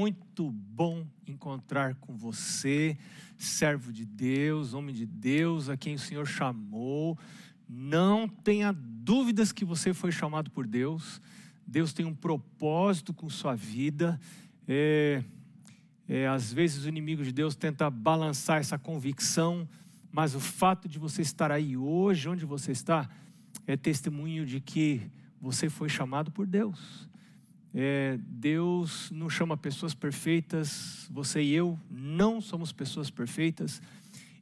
Muito bom encontrar com você, servo de Deus, homem de Deus, a quem o Senhor chamou. Não tenha dúvidas que você foi chamado por Deus. Deus tem um propósito com sua vida. É, é, às vezes o inimigo de Deus tenta balançar essa convicção, mas o fato de você estar aí hoje, onde você está, é testemunho de que você foi chamado por Deus. É, Deus não chama pessoas perfeitas, você e eu não somos pessoas perfeitas,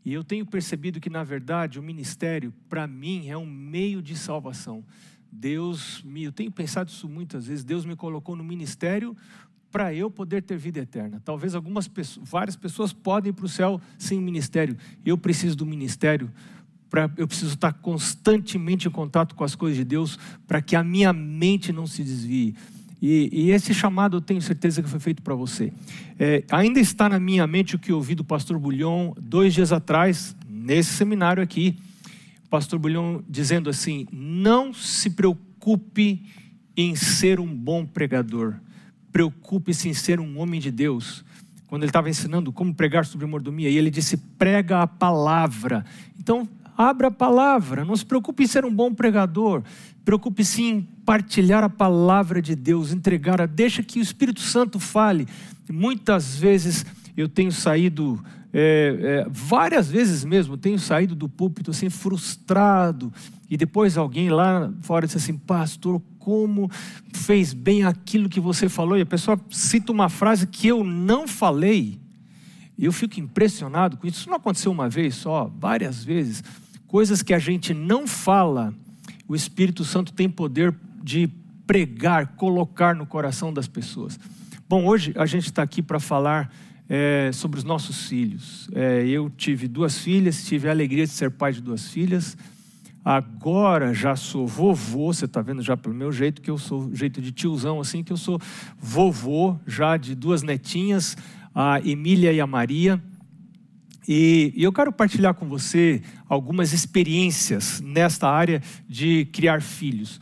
e eu tenho percebido que, na verdade, o ministério, para mim, é um meio de salvação. Deus me, eu tenho pensado isso muitas vezes, Deus me colocou no ministério para eu poder ter vida eterna. Talvez algumas pessoas, várias pessoas podem ir para o céu sem ministério. Eu preciso do ministério Pra, eu preciso estar constantemente em contato com as coisas de Deus para que a minha mente não se desvie. E, e, esse chamado eu tenho certeza que foi feito para você. É, ainda está na minha mente o que ouvi do pastor Bulhão dois dias atrás, nesse seminário aqui. Pastor Bulhão dizendo assim: não se preocupe em ser um bom pregador, preocupe-se em ser um homem de Deus. Quando ele estava ensinando como pregar sobre mordomia, e ele disse: prega a palavra. Então, abra a palavra, não se preocupe em ser um bom pregador, preocupe-se em partilhar a palavra de Deus, entregar a, deixa que o Espírito Santo fale. Muitas vezes eu tenho saído, é, é, várias vezes mesmo, tenho saído do púlpito assim, frustrado, e depois alguém lá fora disse assim, pastor, como fez bem aquilo que você falou, e a pessoa cita uma frase que eu não falei, eu fico impressionado com isso. Isso não aconteceu uma vez só, várias vezes coisas que a gente não fala, o Espírito Santo tem poder de pregar, colocar no coração das pessoas. Bom, hoje a gente está aqui para falar é, sobre os nossos filhos. É, eu tive duas filhas, tive a alegria de ser pai de duas filhas. Agora já sou vovô, você está vendo já pelo meu jeito, que eu sou jeito de tiozão, assim, que eu sou vovô já de duas netinhas, a Emília e a Maria. E, eu quero partilhar com você algumas experiências nesta área de criar filhos.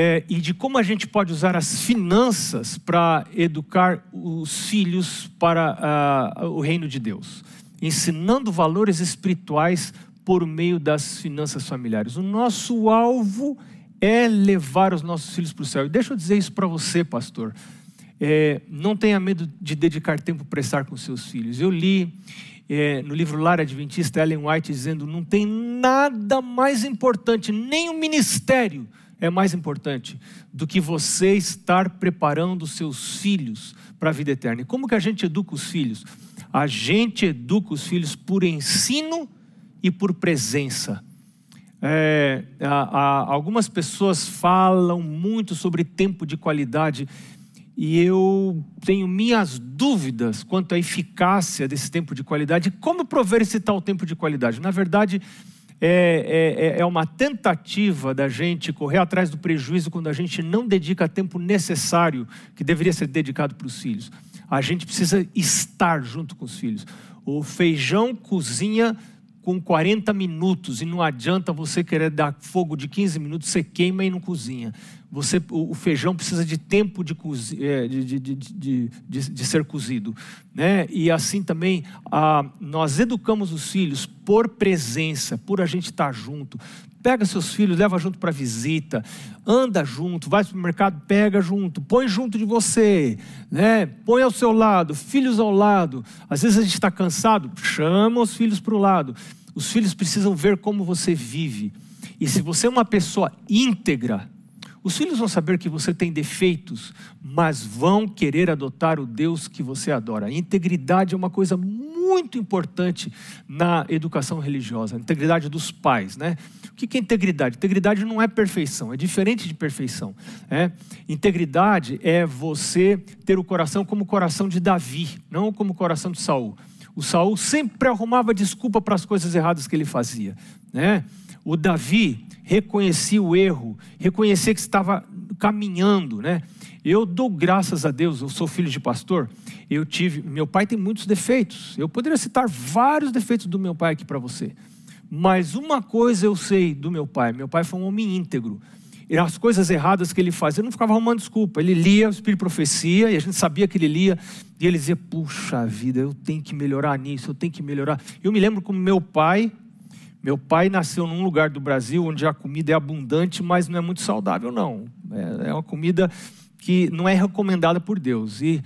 É, e de como a gente pode usar as finanças para educar os filhos para uh, o reino de Deus, ensinando valores espirituais por meio das finanças familiares. O nosso alvo é levar os nossos filhos para o céu. E deixa eu dizer isso para você, pastor. É, não tenha medo de dedicar tempo para estar com seus filhos. Eu li é, no livro Lar Adventista, Ellen White dizendo: não tem nada mais importante, nem o ministério é mais importante do que você estar preparando seus filhos para a vida eterna. E como que a gente educa os filhos? A gente educa os filhos por ensino e por presença. É, a, a, algumas pessoas falam muito sobre tempo de qualidade e eu tenho minhas dúvidas quanto à eficácia desse tempo de qualidade. Como prover esse tal tempo de qualidade? Na verdade, é, é, é, uma tentativa da gente correr atrás do prejuízo quando a gente não dedica tempo necessário que deveria ser dedicado para os filhos. A gente precisa estar junto com os filhos. O feijão cozinha com 40 minutos e não adianta você querer dar fogo de 15 minutos, você queima e não cozinha. Você, o, feijão precisa de tempo de, é, de, de, de, de, ser cozido. Né? E assim também, ah, nós educamos os filhos por presença, por a gente estar junto. Pega seus filhos, leva junto para visita, anda junto, vai para o mercado, pega junto, põe junto de você, né? põe ao seu lado, filhos ao lado. Às vezes a gente está cansado, chama os filhos para o lado. Os filhos precisam ver como você vive. E se você é uma pessoa íntegra, os filhos vão saber que você tem defeitos, mas vão querer adotar o Deus que você adora. A integridade é uma coisa muito importante na educação religiosa, a integridade dos pais, né? O que é integridade? Integridade não é perfeição, é diferente de perfeição. É? Integridade é você ter o coração como o coração de Davi, não como o coração de Saul. O Saul sempre arrumava desculpa para as coisas erradas que ele fazia, né? O Davi reconhecia o erro, reconhecer que estava caminhando, né? Eu dou graças a Deus, eu sou filho de pastor, eu tive, meu pai tem muitos defeitos. Eu poderia citar vários defeitos do meu pai aqui para você. Mas uma coisa eu sei do meu pai, meu pai foi um homem íntegro. as coisas erradas que ele fazia, ele não ficava arrumando desculpa. Ele lia o Espírito de Profecia, e a gente sabia que ele lia, e ele dizia: Puxa vida, eu tenho que melhorar nisso, eu tenho que melhorar. Eu me lembro como meu pai, meu pai nasceu num lugar do Brasil onde a comida é abundante, mas não é muito saudável, não. É, é uma comida que não é recomendada por Deus. E,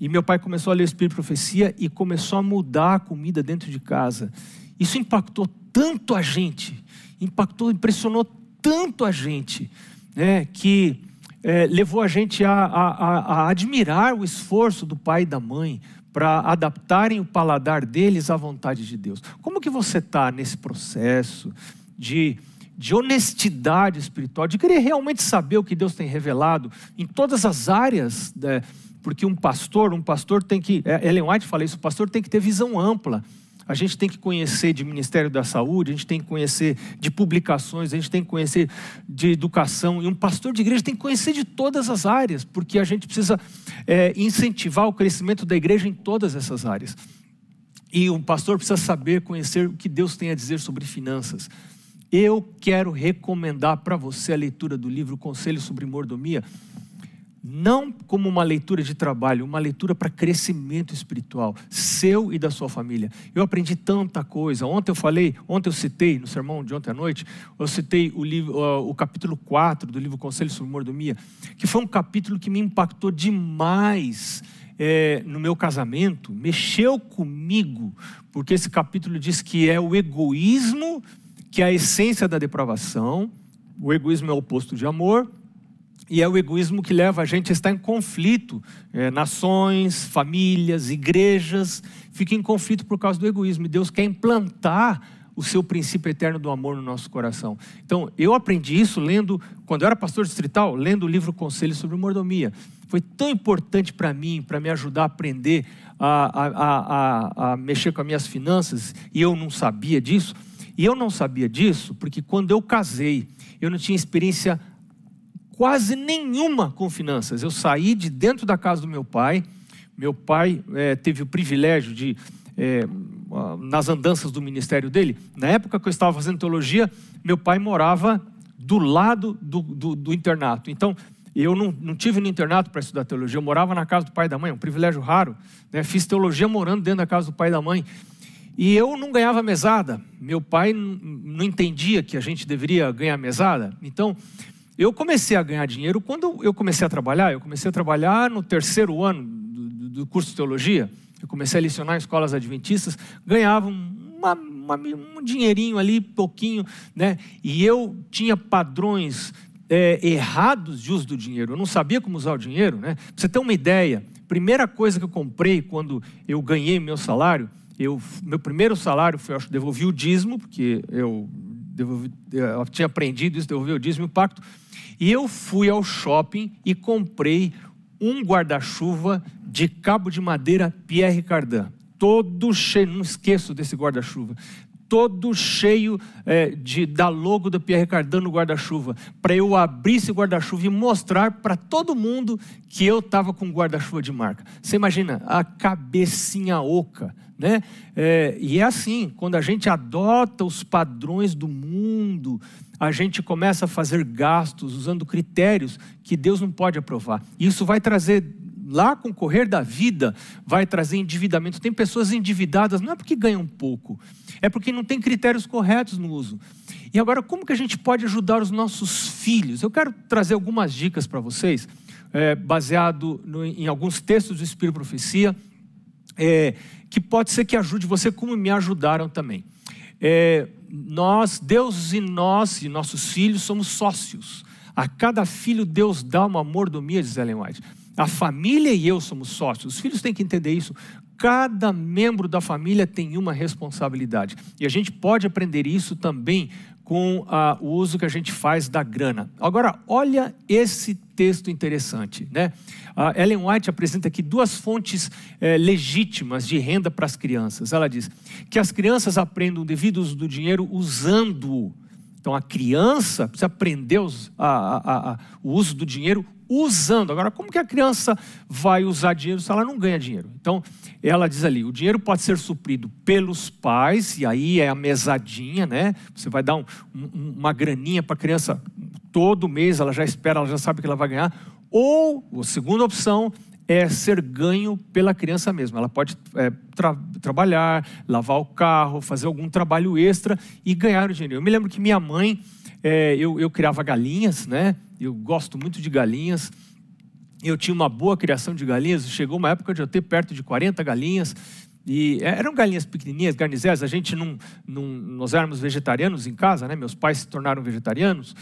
e meu pai começou a ler o Espírito de Profecia e começou a mudar a comida dentro de casa. Isso impactou tanto a gente, impactou, impressionou tanto a gente, né, que é, levou a gente a, a, a admirar o esforço do pai e da mãe para adaptarem o paladar deles à vontade de Deus. Como que você está nesse processo de, de honestidade espiritual, de querer realmente saber o que Deus tem revelado em todas as áreas? Né? Porque um pastor, um pastor tem que, é, Ellen White fala isso, o pastor tem que ter visão ampla a gente tem que conhecer de Ministério da Saúde, a gente tem que conhecer de publicações, a gente tem que conhecer de educação. E um pastor de igreja tem que conhecer de todas as áreas, porque a gente precisa é, incentivar o crescimento da igreja em todas essas áreas. E um pastor precisa saber, conhecer o que Deus tem a dizer sobre finanças. Eu quero recomendar para você a leitura do livro Conselho sobre Mordomia não como uma leitura de trabalho, uma leitura para crescimento espiritual, seu e da sua família. Eu aprendi tanta coisa. Ontem eu falei, ontem eu citei, no sermão de ontem à noite, eu citei o, livro, o capítulo 4 do livro Conselho sobre Mordomia, que foi um capítulo que me impactou demais é, no meu casamento, mexeu comigo, porque esse capítulo diz que é o egoísmo que é a essência da depravação, o egoísmo é o oposto de amor, e é o egoísmo que leva a gente a estar em conflito. É, nações, famílias, igrejas ficam em conflito por causa do egoísmo. E Deus quer implantar o seu princípio eterno do amor no nosso coração. Então, eu aprendi isso lendo, quando eu era pastor distrital, lendo o livro Conselho sobre Mordomia. Foi tão importante para mim, para me ajudar a aprender a, a, a, a mexer com as minhas finanças, e eu não sabia disso. E eu não sabia disso porque quando eu casei, eu não tinha experiência quase nenhuma com finanças. Eu saí de dentro da casa do meu pai. Meu pai é, teve o privilégio de, é, nas andanças do ministério dele, na época que eu estava fazendo teologia, meu pai morava do lado do, do, do internato. Então, eu não, não tive no internato para estudar teologia, eu morava na casa do pai e da mãe, um privilégio raro. Né? Fiz teologia morando dentro da casa do pai e da mãe. E eu não ganhava mesada. Meu pai não entendia que a gente deveria ganhar mesada. Então, eu comecei a ganhar dinheiro quando eu comecei a trabalhar. Eu comecei a trabalhar no terceiro ano do, do curso de teologia. Eu comecei a lecionar em escolas adventistas. Ganhava uma, uma, um dinheirinho ali, pouquinho, né? E eu tinha padrões é, errados de uso do dinheiro. Eu não sabia como usar o dinheiro, né? Você ter uma ideia, primeira coisa que eu comprei quando eu ganhei meu salário, eu, meu primeiro salário foi, eu acho, devolvi o dízimo, porque eu, devolvi, eu tinha aprendido isso, devolvi o dízimo e o pacto. E eu fui ao shopping e comprei um guarda-chuva de cabo de madeira Pierre Cardin. Todo cheio, não esqueço desse guarda-chuva todo cheio é, de, da logo do Pierre Cardin no guarda-chuva, para eu abrir esse guarda-chuva e mostrar para todo mundo que eu estava com guarda-chuva de marca. Você imagina a cabecinha oca, né? É, e é assim, quando a gente adota os padrões do mundo, a gente começa a fazer gastos usando critérios que Deus não pode aprovar. Isso vai trazer lá com o correr da vida, vai trazer endividamento. Tem pessoas endividadas, não é porque ganham pouco, é porque não tem critérios corretos no uso. E agora, como que a gente pode ajudar os nossos filhos? Eu quero trazer algumas dicas para vocês, é, baseado no, em alguns textos do Espírito Profecia, é, que pode ser que ajude você, como me ajudaram também. É, nós, Deus e nós e nossos filhos somos sócios. A cada filho Deus dá uma mordomia, diz Ellen White. A família e eu somos sócios. Os filhos têm que entender isso. Cada membro da família tem uma responsabilidade. E a gente pode aprender isso também com ah, o uso que a gente faz da grana. Agora, olha esse texto interessante. Né? A Ellen White apresenta aqui duas fontes eh, legítimas de renda para as crianças. Ela diz que as crianças aprendam o devido uso do dinheiro usando-o. Então, a criança precisa aprender a, a, a, o uso do dinheiro usando. Agora, como que a criança vai usar dinheiro se ela não ganha dinheiro? Então, ela diz ali: o dinheiro pode ser suprido pelos pais, e aí é a mesadinha, né? Você vai dar um, um, uma graninha para a criança todo mês ela já espera, ela já sabe que ela vai ganhar. Ou, a segunda opção, é ser ganho pela criança mesma. Ela pode é, tra trabalhar, lavar o carro, fazer algum trabalho extra e ganhar o dinheiro. Eu me lembro que minha mãe, é, eu, eu criava galinhas, né? Eu gosto muito de galinhas. Eu tinha uma boa criação de galinhas. Chegou uma época de eu ter perto de 40 galinhas. E é, eram galinhas pequenininhas, garnizés. A gente não, não, nós éramos vegetarianos em casa, né? Meus pais se tornaram vegetarianos.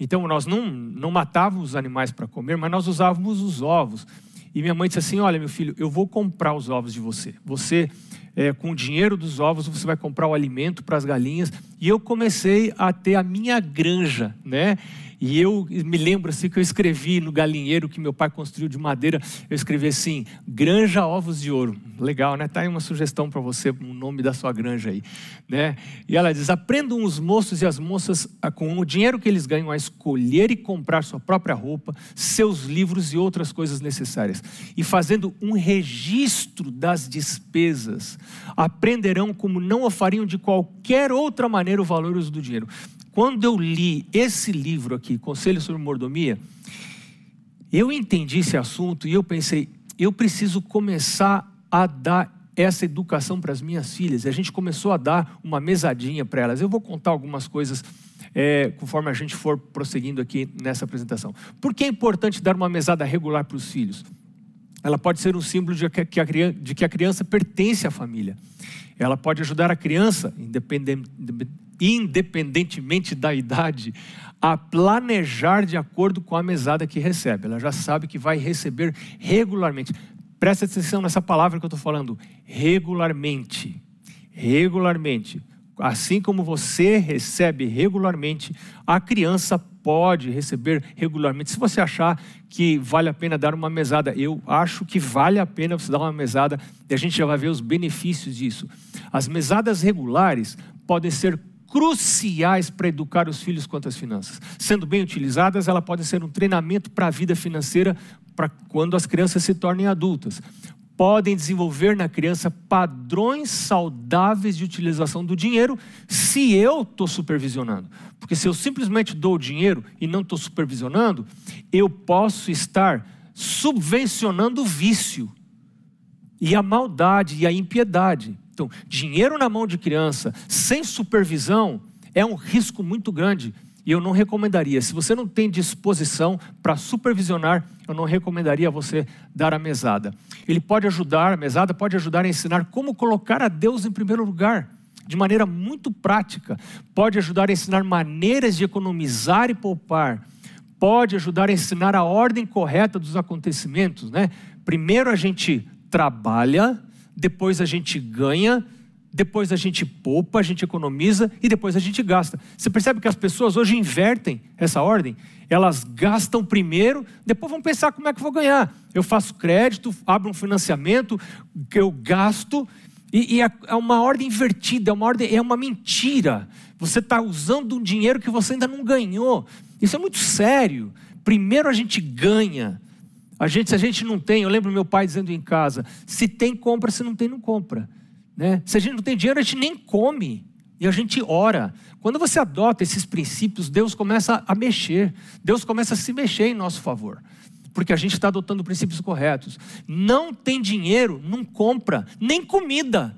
Então nós não, não matávamos os animais para comer, mas nós usávamos os ovos. E minha mãe disse assim: Olha, meu filho, eu vou comprar os ovos de você. Você, é, com o dinheiro dos ovos, você vai comprar o alimento para as galinhas. E eu comecei a ter a minha granja, né? E eu me lembro assim que eu escrevi no galinheiro que meu pai construiu de madeira, eu escrevi assim: Granja Ovos de Ouro. Legal, né? Tá aí uma sugestão para você, o nome da sua granja aí, né? E ela diz: "Aprendam os moços e as moças a, com o dinheiro que eles ganham a escolher e comprar sua própria roupa, seus livros e outras coisas necessárias, e fazendo um registro das despesas, aprenderão como não o fariam de qualquer outra maneira o valor do dinheiro." Quando eu li esse livro aqui, Conselho sobre Mordomia, eu entendi esse assunto e eu pensei, eu preciso começar a dar essa educação para as minhas filhas. E a gente começou a dar uma mesadinha para elas. Eu vou contar algumas coisas é, conforme a gente for prosseguindo aqui nessa apresentação. Por que é importante dar uma mesada regular para os filhos? Ela pode ser um símbolo de que a, de que a criança pertence à família. Ela pode ajudar a criança, independente independentemente da idade, a planejar de acordo com a mesada que recebe. Ela já sabe que vai receber regularmente. Presta atenção nessa palavra que eu estou falando. Regularmente. Regularmente. Assim como você recebe regularmente, a criança pode receber regularmente. Se você achar que vale a pena dar uma mesada, eu acho que vale a pena você dar uma mesada e a gente já vai ver os benefícios disso. As mesadas regulares podem ser cruciais para educar os filhos quanto às finanças. Sendo bem utilizadas, ela pode ser um treinamento para a vida financeira para quando as crianças se tornem adultas. Podem desenvolver na criança padrões saudáveis de utilização do dinheiro se eu estou supervisionando. Porque se eu simplesmente dou o dinheiro e não estou supervisionando, eu posso estar subvencionando o vício e a maldade e a impiedade. Então, dinheiro na mão de criança, sem supervisão, é um risco muito grande. E eu não recomendaria. Se você não tem disposição para supervisionar, eu não recomendaria você dar a mesada. Ele pode ajudar, a mesada pode ajudar a ensinar como colocar a Deus em primeiro lugar, de maneira muito prática. Pode ajudar a ensinar maneiras de economizar e poupar. Pode ajudar a ensinar a ordem correta dos acontecimentos, né? Primeiro a gente trabalha, depois a gente ganha, depois a gente poupa, a gente economiza e depois a gente gasta. Você percebe que as pessoas hoje invertem essa ordem? Elas gastam primeiro, depois vão pensar como é que vou ganhar. Eu faço crédito, abro um financiamento, eu gasto, e, e é, é uma ordem invertida, é uma, ordem, é uma mentira. Você está usando um dinheiro que você ainda não ganhou. Isso é muito sério. Primeiro a gente ganha, a gente, se a gente não tem, eu lembro meu pai dizendo em casa: se tem, compra, se não tem, não compra. Né? Se a gente não tem dinheiro, a gente nem come. E a gente ora. Quando você adota esses princípios, Deus começa a mexer. Deus começa a se mexer em nosso favor. Porque a gente está adotando princípios corretos. Não tem dinheiro, não compra, nem comida.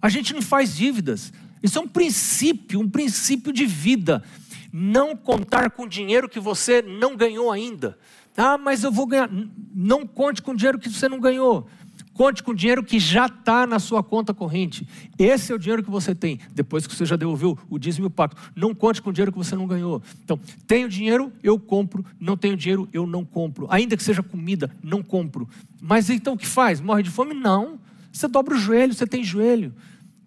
A gente não faz dívidas. Isso é um princípio, um princípio de vida. Não contar com dinheiro que você não ganhou ainda. Ah, mas eu vou ganhar. Não conte com dinheiro que você não ganhou. Conte com dinheiro que já está na sua conta corrente. Esse é o dinheiro que você tem, depois que você já devolveu o dízimo e o pacto. Não conte com dinheiro que você não ganhou. Então, tenho dinheiro, eu compro. Não tenho dinheiro, eu não compro. Ainda que seja comida, não compro. Mas então o que faz? Morre de fome? Não. Você dobra o joelho, você tem joelho.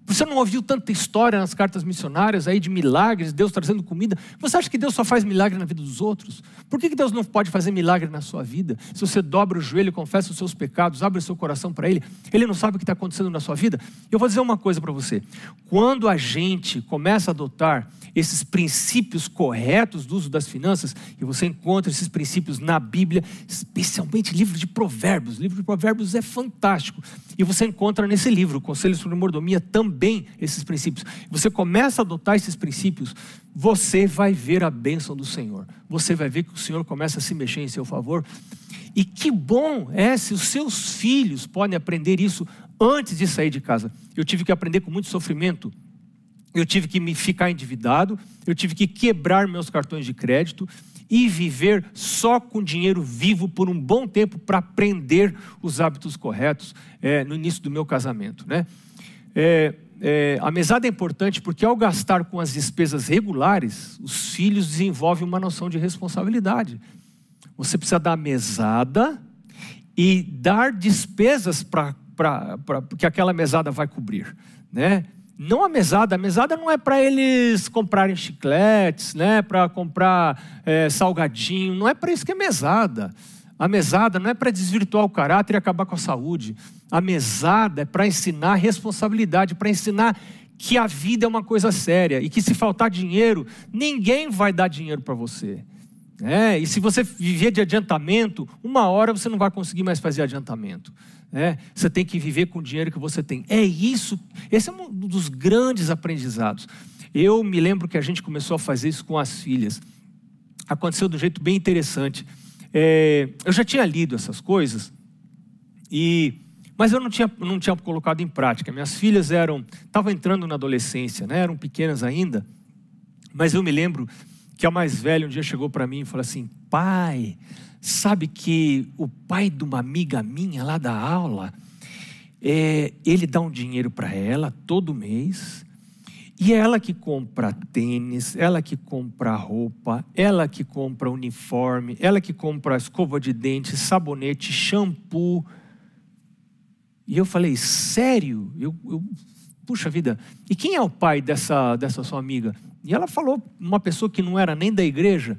Você não ouviu tanta história nas cartas missionárias aí de milagres, Deus trazendo comida? Você acha que Deus só faz milagre na vida dos outros? Por que Deus não pode fazer milagre na sua vida? Se você dobra o joelho, confessa os seus pecados, abre o seu coração para Ele, Ele não sabe o que está acontecendo na sua vida? Eu vou dizer uma coisa para você: quando a gente começa a adotar esses princípios corretos do uso das finanças, e você encontra esses princípios na Bíblia, especialmente livro de Provérbios. O livro de Provérbios é fantástico. E você encontra nesse livro, Conselho sobre Mordomia, também esses princípios. Você começa a adotar esses princípios, você vai ver a bênção do Senhor. Você vai ver que o Senhor começa a se mexer em seu favor. E que bom é se os seus filhos podem aprender isso antes de sair de casa. Eu tive que aprender com muito sofrimento. Eu tive que me ficar endividado, eu tive que quebrar meus cartões de crédito, e viver só com dinheiro vivo por um bom tempo para aprender os hábitos corretos é, no início do meu casamento. Né? É, é, a mesada é importante porque, ao gastar com as despesas regulares, os filhos desenvolvem uma noção de responsabilidade. Você precisa dar mesada e dar despesas para que aquela mesada vai cobrir. Né? Não a mesada, a mesada não é para eles comprarem chicletes, né? para comprar é, salgadinho, não é para isso que é mesada. A mesada não é para desvirtuar o caráter e acabar com a saúde. A mesada é para ensinar responsabilidade, para ensinar que a vida é uma coisa séria e que se faltar dinheiro, ninguém vai dar dinheiro para você. É, e se você viver de adiantamento, uma hora você não vai conseguir mais fazer adiantamento. É, você tem que viver com o dinheiro que você tem. É isso, esse é um dos grandes aprendizados. Eu me lembro que a gente começou a fazer isso com as filhas. Aconteceu de um jeito bem interessante. É, eu já tinha lido essas coisas, e, mas eu não tinha, não tinha colocado em prática. Minhas filhas eram, estavam entrando na adolescência, né, eram pequenas ainda, mas eu me lembro que a mais velha um dia chegou para mim e falou assim: pai, Sabe que o pai de uma amiga minha lá da aula, é, ele dá um dinheiro para ela todo mês, e é ela que compra tênis, ela que compra roupa, ela que compra uniforme, ela que compra escova de dente, sabonete, shampoo. E eu falei, sério? Eu, eu, puxa vida, e quem é o pai dessa, dessa sua amiga? E ela falou, uma pessoa que não era nem da igreja.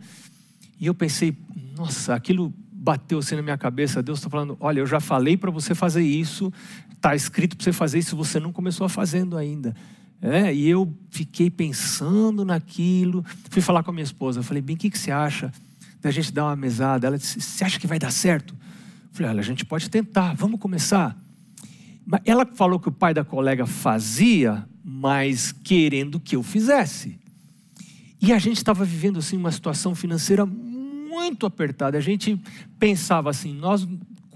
E eu pensei, nossa, aquilo bateu assim na minha cabeça. Deus está falando: olha, eu já falei para você fazer isso, está escrito para você fazer isso, você não começou a fazendo ainda. É, e eu fiquei pensando naquilo. Fui falar com a minha esposa. Falei, bem, o que, que você acha da gente dar uma mesada? Ela disse: você acha que vai dar certo? Falei, olha, a gente pode tentar, vamos começar. Ela falou que o pai da colega fazia, mas querendo que eu fizesse. E a gente estava vivendo assim uma situação financeira muito apertada. A gente pensava assim, nós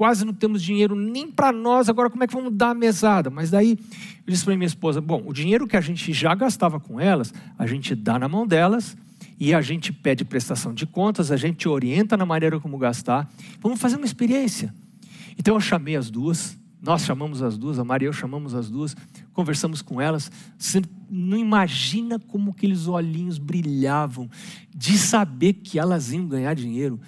quase não temos dinheiro nem para nós, agora como é que vamos dar a mesada? Mas daí eu disse para minha esposa, bom, o dinheiro que a gente já gastava com elas, a gente dá na mão delas e a gente pede prestação de contas, a gente orienta na maneira como gastar. Vamos fazer uma experiência. Então eu chamei as duas, nós chamamos as duas, a Maria e eu chamamos as duas, conversamos com elas. Você não imagina como aqueles olhinhos brilhavam de saber que elas iam ganhar dinheiro.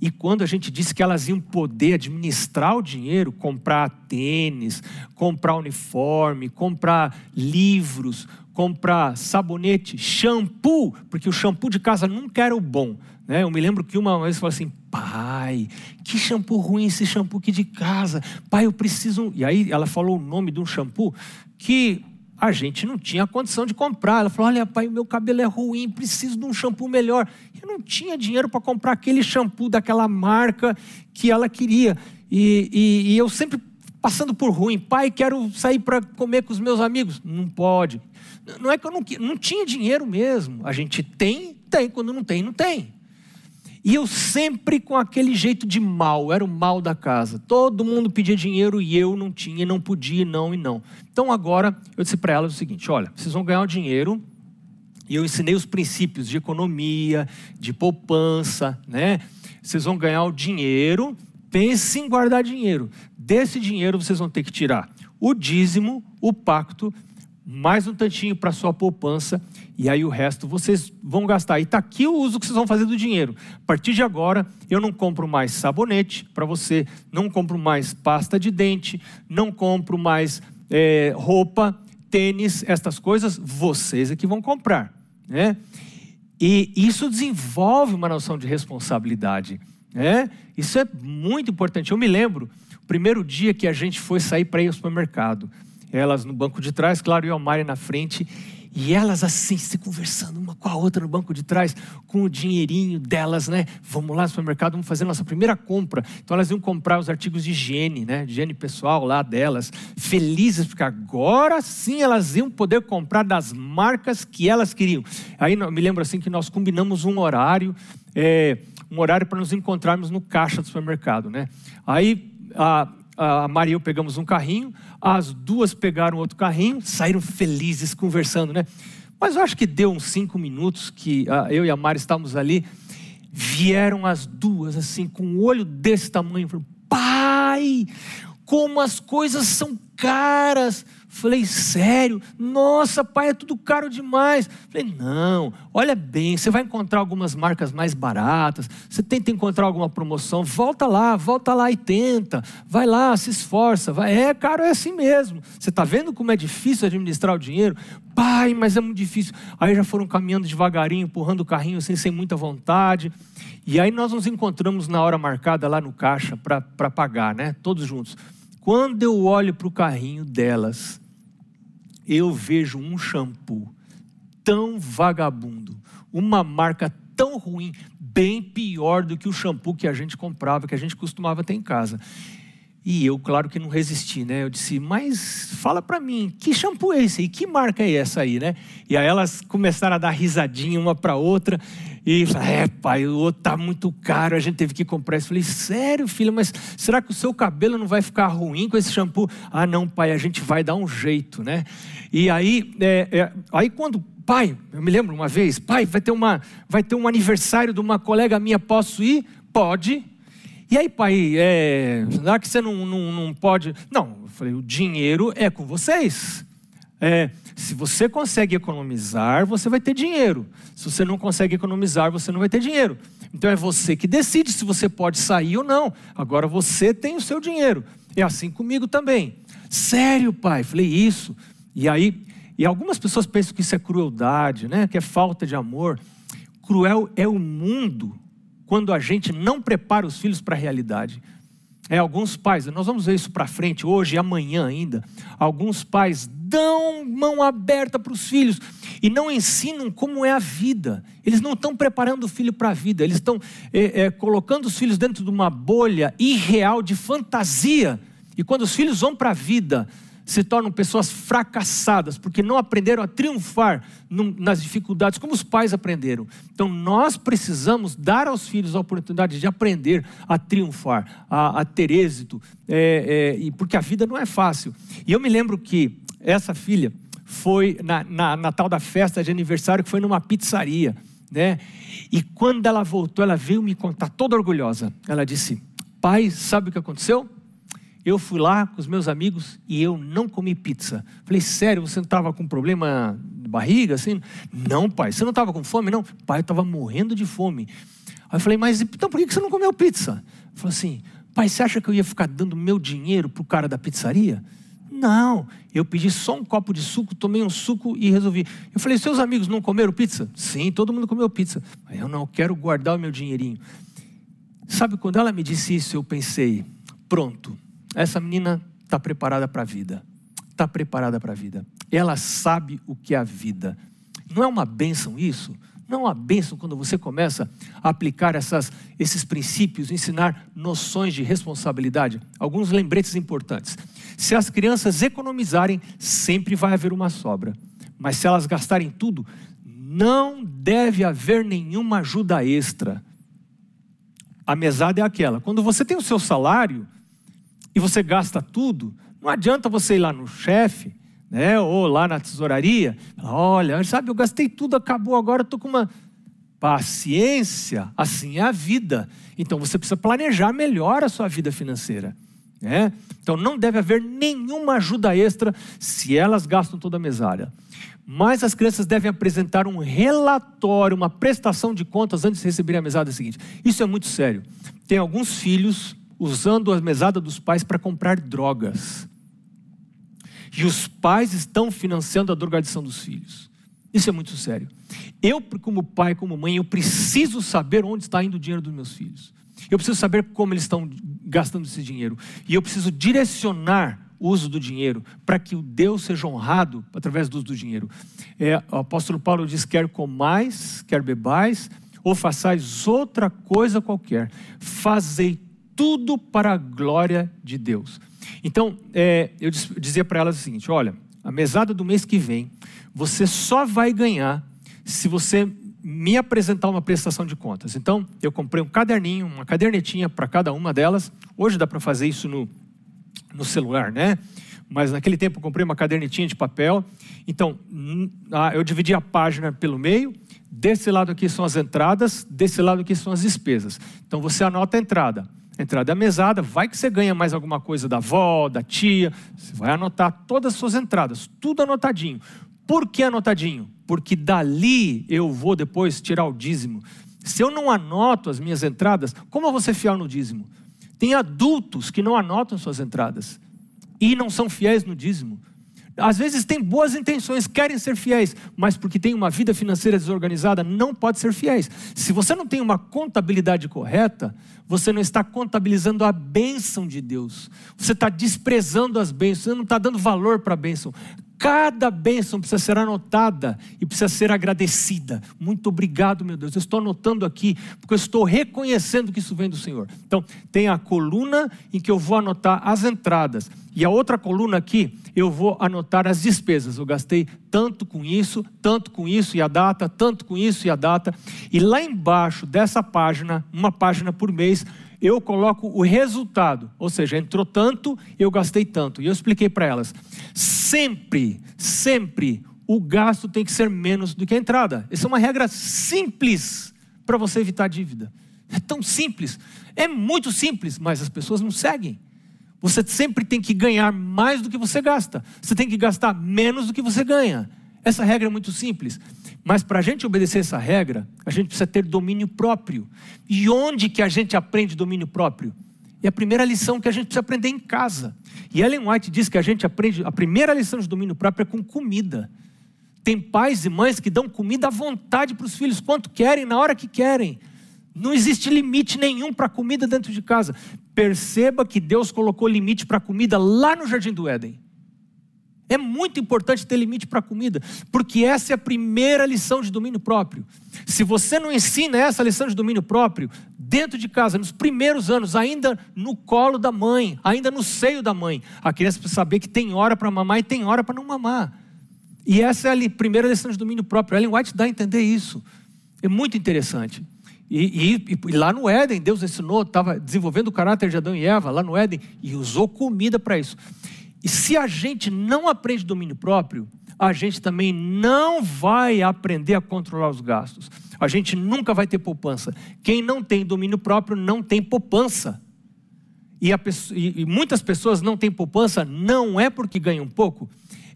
E quando a gente disse que elas iam poder administrar o dinheiro, comprar tênis, comprar uniforme, comprar livros, comprar sabonete, shampoo, porque o shampoo de casa nunca era o bom. Né? Eu me lembro que uma vez eu falei assim, pai, que shampoo ruim esse shampoo aqui de casa. Pai, eu preciso. E aí ela falou o nome de um shampoo que a gente não tinha condição de comprar. Ela falou: Olha, pai, meu cabelo é ruim, preciso de um shampoo melhor. Eu não tinha dinheiro para comprar aquele shampoo daquela marca que ela queria. E, e, e eu sempre passando por ruim. Pai, quero sair para comer com os meus amigos. Não pode. Não é que eu não, não tinha dinheiro mesmo. A gente tem, tem. Quando não tem, não tem. E eu sempre com aquele jeito de mal, era o mal da casa. Todo mundo pedia dinheiro e eu não tinha, não podia, não e não. Então agora eu disse para elas o seguinte: olha, vocês vão ganhar o dinheiro. E eu ensinei os princípios de economia, de poupança, né? Vocês vão ganhar o dinheiro, pense em guardar dinheiro. Desse dinheiro vocês vão ter que tirar o dízimo, o pacto mais um tantinho para sua poupança e aí o resto vocês vão gastar. E está aqui o uso que vocês vão fazer do dinheiro. A partir de agora, eu não compro mais sabonete para você, não compro mais pasta de dente, não compro mais é, roupa, tênis, estas coisas, vocês é que vão comprar. Né? E isso desenvolve uma noção de responsabilidade. Né? Isso é muito importante. Eu me lembro, o primeiro dia que a gente foi sair para ir ao supermercado elas no banco de trás, claro, e a Mari na frente. E elas assim, se conversando uma com a outra no banco de trás, com o dinheirinho delas, né? Vamos lá no supermercado, vamos fazer nossa primeira compra. Então elas iam comprar os artigos de higiene, né? De higiene pessoal lá delas, felizes, porque agora sim elas iam poder comprar das marcas que elas queriam. Aí me lembro assim que nós combinamos um horário, é, um horário para nos encontrarmos no caixa do supermercado, né? Aí a, a Maria e eu pegamos um carrinho, as duas pegaram outro carrinho, saíram felizes conversando, né? Mas eu acho que deu uns cinco minutos que eu e a Mari estávamos ali, vieram as duas assim, com um olho desse tamanho, falaram, pai, como as coisas são caras. Falei, sério? Nossa, pai, é tudo caro demais. Falei, não, olha bem, você vai encontrar algumas marcas mais baratas, você tenta encontrar alguma promoção, volta lá, volta lá e tenta, vai lá, se esforça, vai. É, caro, é assim mesmo. Você está vendo como é difícil administrar o dinheiro? Pai, mas é muito difícil. Aí já foram caminhando devagarinho, empurrando o carrinho assim, sem muita vontade. E aí nós nos encontramos na hora marcada lá no caixa para pagar, né? Todos juntos. Quando eu olho para o carrinho delas, eu vejo um shampoo tão vagabundo, uma marca tão ruim, bem pior do que o shampoo que a gente comprava, que a gente costumava ter em casa. E eu, claro que não resisti, né? Eu disse, mas fala para mim, que shampoo é esse aí? Que marca é essa aí, né? E aí elas começaram a dar risadinha uma para outra. E falaram, é pai, o outro tá muito caro, a gente teve que comprar isso. Falei, sério, filha, mas será que o seu cabelo não vai ficar ruim com esse shampoo? Ah, não, pai, a gente vai dar um jeito, né? E aí, é, é, aí quando pai, eu me lembro uma vez, pai, vai ter, uma, vai ter um aniversário de uma colega minha, posso ir? Pode. E aí, pai, é, será que você não, não, não pode? Não, eu falei, o dinheiro é com vocês. É, se você consegue economizar, você vai ter dinheiro. Se você não consegue economizar, você não vai ter dinheiro. Então é você que decide se você pode sair ou não. Agora você tem o seu dinheiro. É assim comigo também. Sério, pai? Falei isso. E aí, e algumas pessoas pensam que isso é crueldade, né? Que é falta de amor. Cruel é o mundo quando a gente não prepara os filhos para a realidade. É, alguns pais, nós vamos ver isso para frente, hoje e amanhã ainda. Alguns pais dão mão aberta para os filhos e não ensinam como é a vida. Eles não estão preparando o filho para a vida, eles estão é, é, colocando os filhos dentro de uma bolha irreal de fantasia. E quando os filhos vão para a vida, se tornam pessoas fracassadas, porque não aprenderam a triunfar nas dificuldades, como os pais aprenderam. Então, nós precisamos dar aos filhos a oportunidade de aprender a triunfar, a, a ter êxito, é, é, porque a vida não é fácil. E eu me lembro que essa filha foi na, na, na tal da festa de aniversário, que foi numa pizzaria, né? E quando ela voltou, ela veio me contar toda orgulhosa. Ela disse: Pai, sabe o que aconteceu? Eu fui lá com os meus amigos e eu não comi pizza. Falei, sério, você não estava com problema de barriga? Assim? Não, pai, você não estava com fome? Não, pai, eu estava morrendo de fome. Aí eu falei, mas então por que você não comeu pizza? Ele falou assim, pai, você acha que eu ia ficar dando meu dinheiro para o cara da pizzaria? Não, eu pedi só um copo de suco, tomei um suco e resolvi. Eu falei, seus amigos não comeram pizza? Sim, todo mundo comeu pizza. Eu não quero guardar o meu dinheirinho. Sabe, quando ela me disse isso, eu pensei, pronto, essa menina está preparada para a vida. Está preparada para a vida. Ela sabe o que é a vida. Não é uma bênção isso? Não é uma bênção quando você começa a aplicar essas, esses princípios, ensinar noções de responsabilidade? Alguns lembretes importantes. Se as crianças economizarem, sempre vai haver uma sobra. Mas se elas gastarem tudo, não deve haver nenhuma ajuda extra. A mesada é aquela. Quando você tem o seu salário, e você gasta tudo, não adianta você ir lá no chefe, né, ou lá na tesouraria, olha, sabe, eu gastei tudo, acabou, agora estou com uma paciência, assim é a vida. Então você precisa planejar melhor a sua vida financeira. Né? Então não deve haver nenhuma ajuda extra se elas gastam toda a mesária. Mas as crianças devem apresentar um relatório, uma prestação de contas antes de receberem a mesada seguinte. Isso é muito sério. Tem alguns filhos usando a mesada dos pais para comprar drogas. E os pais estão financiando a drogadição dos filhos. Isso é muito sério. Eu, como pai, como mãe, eu preciso saber onde está indo o dinheiro dos meus filhos. Eu preciso saber como eles estão gastando esse dinheiro. E eu preciso direcionar o uso do dinheiro, para que o Deus seja honrado através do uso do dinheiro. É, o apóstolo Paulo diz: quer comais, quer bebais, ou façais outra coisa qualquer, fazei tudo para a glória de Deus. Então, é, eu dizia para elas o seguinte: olha, a mesada do mês que vem, você só vai ganhar se você me apresentar uma prestação de contas. Então, eu comprei um caderninho, uma cadernetinha para cada uma delas. Hoje dá para fazer isso no, no celular, né? Mas naquele tempo eu comprei uma cadernetinha de papel. Então, eu dividi a página pelo meio. Desse lado aqui são as entradas, desse lado aqui são as despesas. Então, você anota a entrada. Entrada é mesada, vai que você ganha mais alguma coisa da avó, da tia. Você vai anotar todas as suas entradas, tudo anotadinho. Por que anotadinho? Porque dali eu vou depois tirar o dízimo. Se eu não anoto as minhas entradas, como eu vou ser fiel no dízimo? Tem adultos que não anotam suas entradas e não são fiéis no dízimo. Às vezes têm boas intenções, querem ser fiéis, mas porque tem uma vida financeira desorganizada, não pode ser fiéis. Se você não tem uma contabilidade correta, você não está contabilizando a bênção de Deus. Você está desprezando as bênçãos, você não está dando valor para a bênção. Cada bênção precisa ser anotada e precisa ser agradecida. Muito obrigado, meu Deus. Eu estou anotando aqui, porque eu estou reconhecendo que isso vem do Senhor. Então, tem a coluna em que eu vou anotar as entradas. E a outra coluna aqui, eu vou anotar as despesas. Eu gastei tanto com isso, tanto com isso e a data, tanto com isso e a data. E lá embaixo dessa página, uma página por mês, eu coloco o resultado, ou seja, entrou tanto, eu gastei tanto. E eu expliquei para elas: sempre, sempre o gasto tem que ser menos do que a entrada. Essa é uma regra simples para você evitar dívida. É tão simples, é muito simples, mas as pessoas não seguem. Você sempre tem que ganhar mais do que você gasta. Você tem que gastar menos do que você ganha. Essa regra é muito simples. Mas para a gente obedecer essa regra, a gente precisa ter domínio próprio. E onde que a gente aprende domínio próprio? É a primeira lição que a gente precisa aprender em casa. E Ellen White diz que a gente aprende, a primeira lição de domínio próprio é com comida. Tem pais e mães que dão comida à vontade para os filhos, quanto querem, na hora que querem. Não existe limite nenhum para comida dentro de casa. Perceba que Deus colocou limite para comida lá no Jardim do Éden. É muito importante ter limite para a comida, porque essa é a primeira lição de domínio próprio. Se você não ensina essa lição de domínio próprio, dentro de casa, nos primeiros anos, ainda no colo da mãe, ainda no seio da mãe, a criança precisa saber que tem hora para mamar e tem hora para não mamar. E essa é a primeira lição de domínio próprio. Ellen White dá a entender isso. É muito interessante. E, e, e, lá no Éden, Deus ensinou, estava desenvolvendo o caráter de Adão e Eva, lá no Éden, e usou comida para isso. E se a gente não aprende domínio próprio, a gente também não vai aprender a controlar os gastos. A gente nunca vai ter poupança. Quem não tem domínio próprio não tem poupança. E, pessoa, e, muitas pessoas não têm poupança não é porque ganham pouco,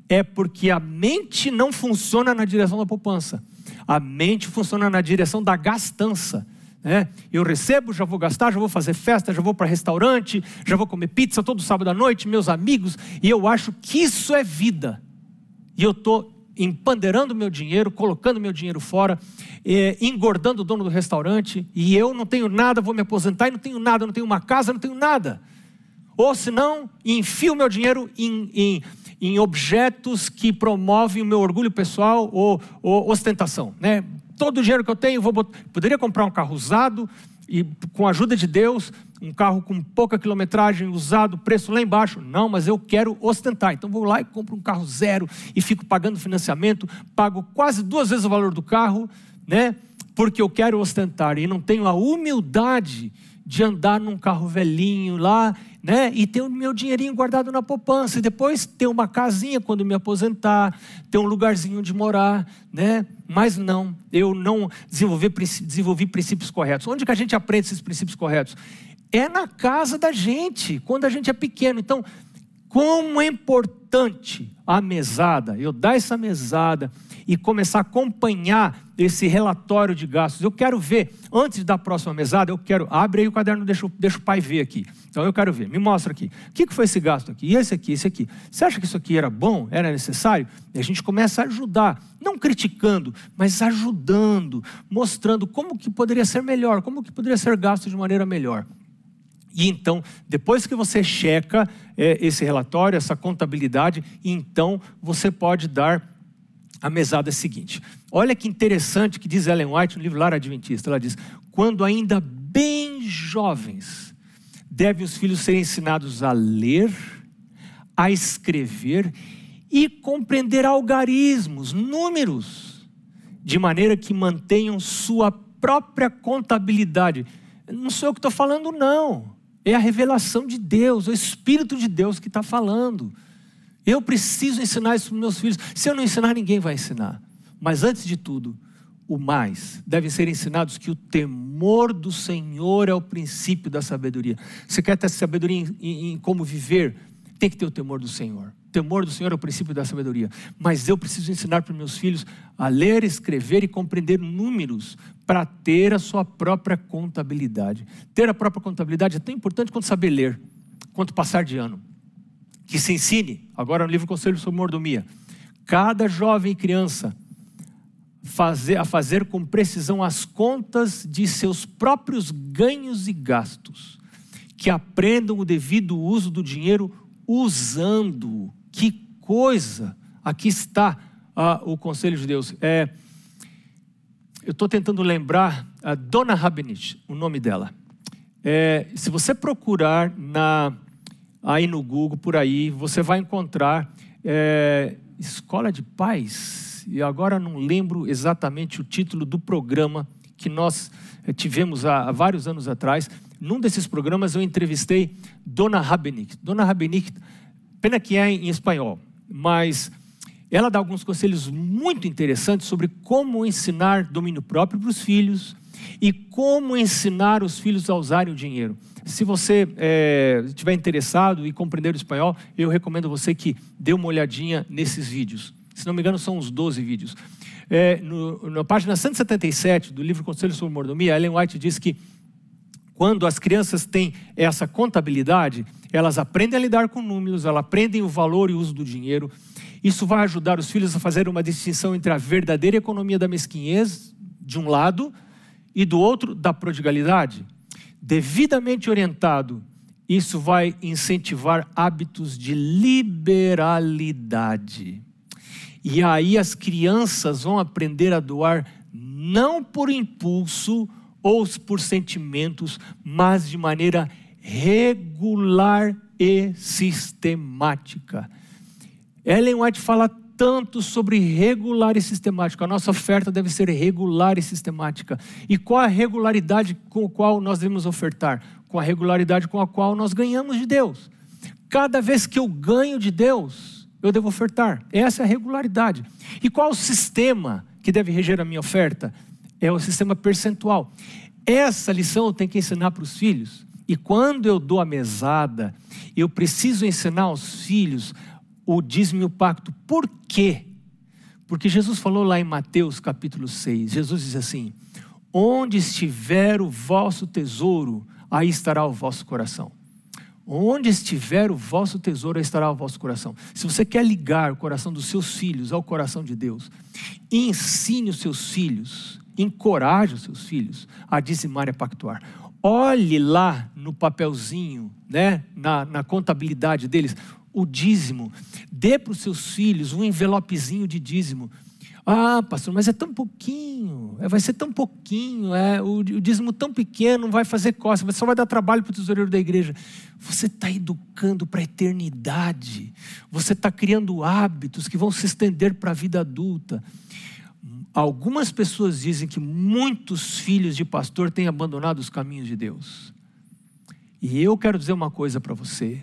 é porque a mente não funciona na direção da poupança. A mente funciona na direção da gastança. É, eu recebo, já vou gastar, já vou fazer festa, já vou para restaurante, já vou comer pizza todo sábado à noite, meus amigos, e eu acho que isso é vida. E eu estou empandeirando meu dinheiro, colocando meu dinheiro fora, é, engordando o dono do restaurante, e eu não tenho nada, vou me aposentar e não tenho nada, não tenho uma casa, não tenho nada. Ou senão, enfio meu dinheiro em, em, em objetos que promovem o meu orgulho pessoal ou, ou ostentação. Né? Todo o dinheiro que eu tenho, vou botar... poderia comprar um carro usado e com a ajuda de Deus, um carro com pouca quilometragem, usado, preço lá embaixo. Não, mas eu quero ostentar. Então vou lá e compro um carro zero e fico pagando financiamento, pago quase duas vezes o valor do carro, né? Porque eu quero ostentar e não tenho a humildade de andar num carro velhinho lá, né? E ter o meu dinheirinho guardado na poupança e depois ter uma casinha quando me aposentar, ter um lugarzinho onde morar, né? Mas não, eu não desenvolvi, desenvolvi princípios corretos. Onde que a gente aprende esses princípios corretos? É na casa da gente, quando a gente é pequeno. Então, como é importante a mesada, eu dar essa mesada e começar a acompanhar esse relatório de gastos. Eu quero ver, antes da próxima mesada, eu quero, abre aí o caderno, deixa, deixa o pai ver aqui. Então eu quero ver, me mostra aqui. O que, foi esse gasto aqui? E esse aqui, esse aqui. Você acha que isso aqui era bom, era necessário? E a gente começa a ajudar, não criticando, mas ajudando, mostrando como que poderia ser melhor, como que poderia ser gasto de maneira melhor. E então, depois que você checa é, esse relatório, essa contabilidade, então você pode dar a mesada seguinte. Olha que interessante que diz Ellen White no livro Lar Adventista. Ela diz: quando ainda bem jovens, devem os filhos ser ensinados a ler, a escrever e compreender algarismos, números, de maneira que mantenham sua própria contabilidade. Não sou eu que estou falando, não. É a revelação de Deus, o Espírito de Deus que está falando. Eu preciso ensinar isso para meus filhos. Se eu não ensinar, ninguém vai ensinar. Mas antes de tudo, o mais, devem ser ensinados que o temor do Senhor é o princípio da sabedoria. Você quer ter sabedoria em, em, em como viver? Tem que ter o temor do Senhor. O temor do Senhor é o princípio da sabedoria. Mas eu preciso ensinar para meus filhos a ler, escrever e compreender números para ter a sua própria contabilidade. Ter a própria contabilidade é tão importante quanto saber ler, quanto passar de ano. Que se ensine, agora no livro Conselho sobre Mordomia, cada jovem criança fazer, a fazer com precisão as contas de seus próprios ganhos e gastos, que aprendam o devido uso do dinheiro usando. Que coisa! Aqui está ah, o conselho de Deus. É, eu estou tentando lembrar a Dona Rabenich, o nome dela. É, se você procurar na, aí no Google, por aí, você vai encontrar é, Escola de Paz e agora não lembro exatamente o título do programa que nós eh, tivemos há, vários anos atrás. Num desses programas eu entrevistei Dona Rabenick. Dona Rabenick, pena que é em espanhol, mas ela dá alguns conselhos muito interessantes sobre como ensinar domínio próprio para os filhos e como ensinar os filhos a usarem o dinheiro. Se você é, estiver interessado e compreender o espanhol, eu recomendo você que dê uma olhadinha nesses vídeos. Se não me engano, são uns 12 vídeos. É, no, na página 177 do livro Conselho sobre Mordomia, Ellen White diz que quando as crianças têm essa contabilidade, elas aprendem a lidar com números, elas aprendem o valor e o uso do dinheiro. Isso vai ajudar os filhos a fazer uma distinção entre a verdadeira economia da mesquinhez, de um lado, e do outro, da prodigalidade. Devidamente orientado, isso vai incentivar hábitos de liberalidade. E aí as crianças vão aprender a doar não por impulso ou por sentimentos, mas de maneira regular e sistemática. Ellen White fala tanto sobre regular e sistemática. A nossa oferta deve ser regular e sistemática. E qual a regularidade com a qual nós devemos ofertar? Com a regularidade com a qual nós ganhamos de Deus. Cada vez que eu ganho de Deus, eu devo ofertar. Essa é a regularidade. E qual o sistema que deve reger a minha oferta? É o sistema percentual. Essa lição eu tenho que ensinar para os filhos. E quando eu dou a mesada, eu preciso ensinar aos filhos o dízimo e o pacto. Por quê? Porque Jesus falou lá em Mateus capítulo 6, Jesus diz assim: Onde estiver o vosso tesouro, aí estará o vosso coração. Onde estiver o vosso tesouro, estará o vosso coração. Se você quer ligar o coração dos seus filhos ao coração de Deus, ensine os seus filhos, encoraje os seus filhos a dizimar e a pactuar. Olhe lá no papelzinho, né, na, na contabilidade deles, o dízimo. Dê para os seus filhos um envelopezinho de dízimo. Ah, pastor, mas é tão pouquinho, é, vai ser tão pouquinho, é, o, o dízimo tão pequeno, não vai fazer costa, só vai dar trabalho para o tesoureiro da igreja. Você está educando para a eternidade, você está criando hábitos que vão se estender para a vida adulta. Algumas pessoas dizem que muitos filhos de pastor têm abandonado os caminhos de Deus. E eu quero dizer uma coisa para você.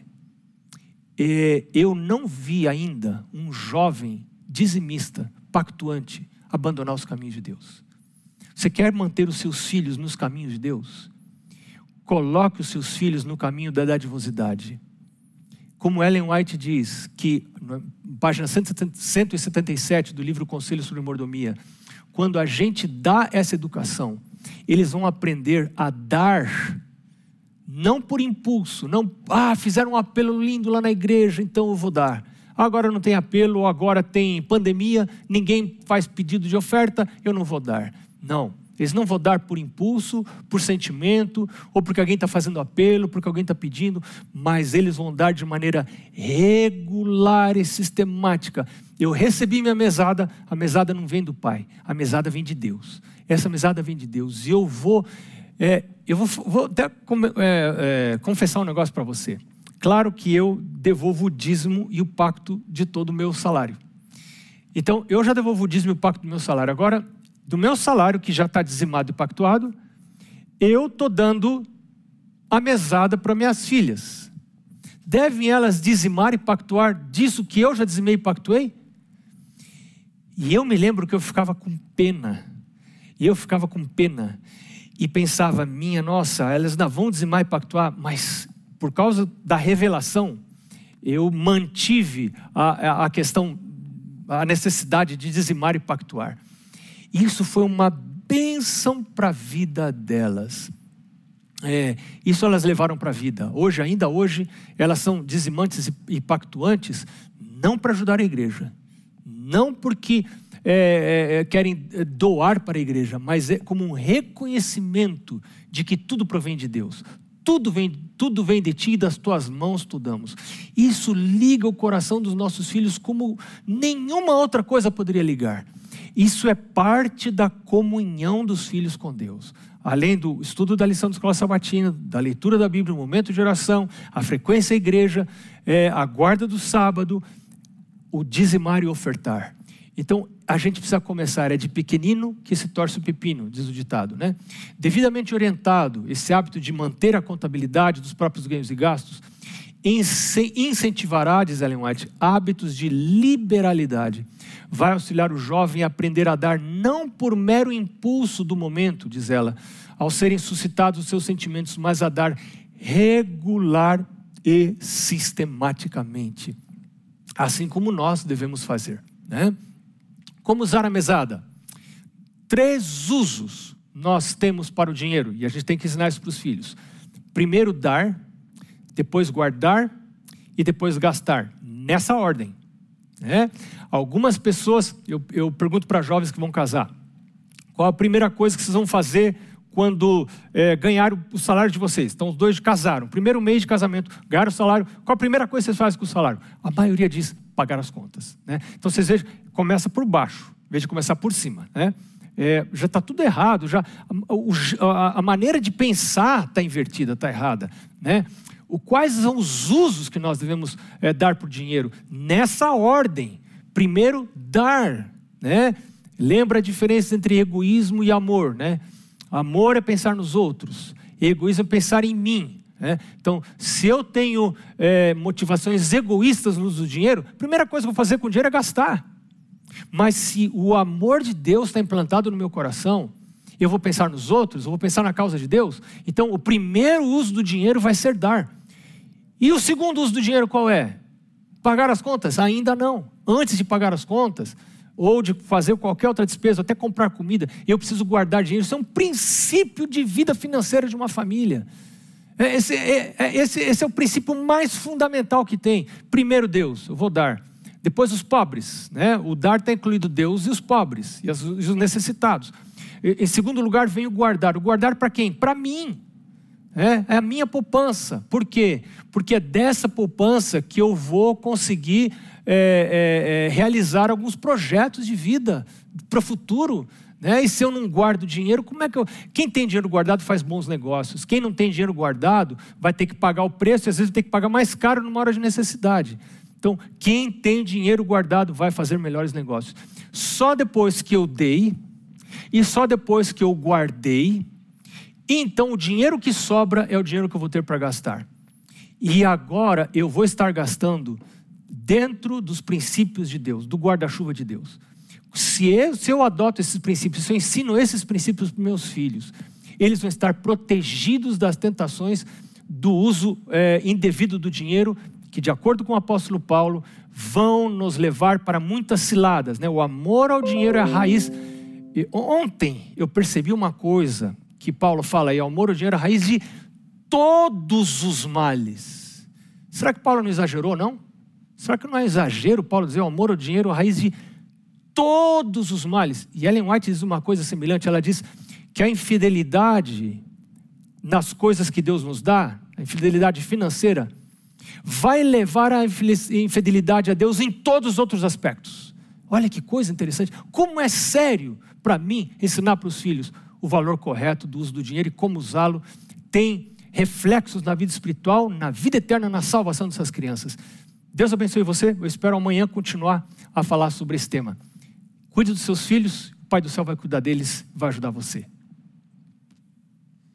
Eu não vi ainda um jovem dizimista pactuante abandonar os caminhos de Deus. Você quer manter os seus filhos nos caminhos de Deus? Coloque os seus filhos no caminho da dadivosidade. Como Ellen White diz, que na página 177 do livro Conselho sobre Mordomia, quando a gente dá essa educação, eles vão aprender a dar, não por impulso, não, ah, fizeram um apelo lindo lá na igreja, então eu vou dar agora não tem apelo, agora tem pandemia, ninguém faz pedido de oferta, eu não vou dar. Não, Eles não vão dar por impulso, por sentimento, ou porque alguém está fazendo apelo, porque alguém está pedindo, mas eles vão dar de maneira regular e sistemática. Eu recebi minha mesada, a mesada não vem do Pai, a mesada vem de Deus. Essa mesada vem de Deus. E eu vou, é, eu vou, vou até é, é, confessar um negócio para você. Claro que eu devolvo o dízimo e o pacto de todo o meu salário. Então, eu já devolvo o dízimo e o pacto do meu salário. Agora, do meu salário, que já está dizimado e pactuado, eu estou dando a mesada para minhas filhas. Devem elas dizimar e pactuar disso que eu já dizimei e pactuei? E eu me lembro que eu ficava com pena. E eu ficava com pena. E pensava, minha nossa, elas não vão dizimar e pactuar, mas por causa da revelação, eu mantive a, a questão, a necessidade de dizimar e pactuar. Isso foi uma bênção para a vida delas. É, isso elas levaram para a vida. Hoje, ainda hoje, elas são dizimantes e pactuantes, não para ajudar a igreja, não porque é, é, é querem doar para a igreja, mas é como um reconhecimento de que tudo provém de Deus. Tudo vem, tudo vem de ti e das tuas mãos tu damos. Isso liga o coração dos nossos filhos como nenhuma outra coisa poderia ligar. Isso é parte da comunhão dos filhos com Deus. Além do estudo da lição da escola sabatina, da leitura da Bíblia, o momento de oração, a frequência à igreja, é, a guarda do sábado, o dizimar e ofertar. Então, a gente precisa começar, é de pequenino que se torce o pepino, diz o ditado, né? Devidamente orientado, esse hábito de manter a contabilidade dos próprios ganhos e gastos, incentivará, diz Ellen White, hábitos de liberalidade vai auxiliar o jovem a aprender a dar não por mero impulso do momento, diz ela, ao serem suscitados os seus sentimentos, mas a dar regular e sistematicamente. Assim como nós devemos fazer. Né? Como usar a mesada? Três usos nós temos para o dinheiro e a gente tem que ensinar isso para os filhos. Primeiro, dar, depois, guardar e depois, gastar. Nessa ordem. Né? Algumas pessoas, eu, eu pergunto para jovens que vão casar: qual a primeira coisa que vocês vão fazer quando é, ganharam o salário de vocês? Então, os dois casaram, primeiro mês de casamento, ganharam o salário. Qual a primeira coisa que vocês fazem com o salário? A maioria diz pagar as contas. Né? Então, vocês vejam, começa por baixo, em vez de começar por cima. Né? É, já está tudo errado, já a, a, a maneira de pensar está invertida, está errada. Né? o, quais são os usos que nós devemos é, dar por dinheiro? Nessa ordem. Primeiro, dar. Né? Lembra a diferença entre egoísmo e amor. Né? Amor é pensar nos outros, egoísmo é pensar em mim. Né? Então, se eu tenho é, motivações egoístas no uso do dinheiro, a primeira coisa que eu vou fazer com o dinheiro é gastar. Mas se o amor de Deus está implantado no meu coração, eu vou pensar nos outros, eu vou pensar na causa de Deus. Então, o primeiro uso do dinheiro vai ser dar. E o segundo uso do dinheiro qual é? Pagar as contas? Ainda não. Antes de pagar as contas, ou de fazer qualquer outra despesa, até comprar comida, eu preciso guardar dinheiro. Isso é um princípio de vida financeira de uma família. É, esse é, é, esse, esse é o princípio mais fundamental que tem. Primeiro, Deus, eu vou dar. Depois, os pobres. Né? O dar está incluído Deus e os pobres, e os necessitados. Em segundo lugar, vem o guardar. O guardar para quem? Para mim. É, é a minha poupança. Por quê? Porque é dessa poupança que eu vou conseguir é, é, é, realizar alguns projetos de vida para o futuro. Né? E se eu não guardo dinheiro, como é que eu. Quem tem dinheiro guardado faz bons negócios. Quem não tem dinheiro guardado vai ter que pagar o preço e às vezes vai ter que pagar mais caro numa hora de necessidade. Então, quem tem dinheiro guardado vai fazer melhores negócios. Só depois que eu dei, e só depois que eu guardei, então o dinheiro que sobra é o dinheiro que eu vou ter para gastar. E agora eu vou estar gastando dentro dos princípios de Deus, do guarda-chuva de Deus. Se eu, se eu adoto esses princípios, se eu ensino esses princípios para meus filhos, eles vão estar protegidos das tentações do uso é, indevido do dinheiro, que, de acordo com o apóstolo Paulo, vão nos levar para muitas ciladas. Né? O amor ao dinheiro é a raiz. E ontem eu percebi uma coisa que Paulo fala aí, o amor ao dinheiro é a raiz de todos os males. Será que Paulo não exagerou, não? Será que não é exagero Paulo dizer o amor ao dinheiro é a raiz de todos os males? E Ellen White diz uma coisa semelhante, ela diz que a infidelidade nas coisas que Deus nos dá, a infidelidade financeira, vai levar a infidelidade a Deus em todos os outros aspectos. Olha que coisa interessante. Como é sério para mim ensinar para os filhos o valor correto do uso do dinheiro e como usá-lo tem reflexos na vida espiritual, na vida eterna, na salvação dessas crianças. Deus abençoe você. Eu espero amanhã continuar a falar sobre esse tema. Cuide dos seus filhos, o Pai do céu vai cuidar deles, vai ajudar você.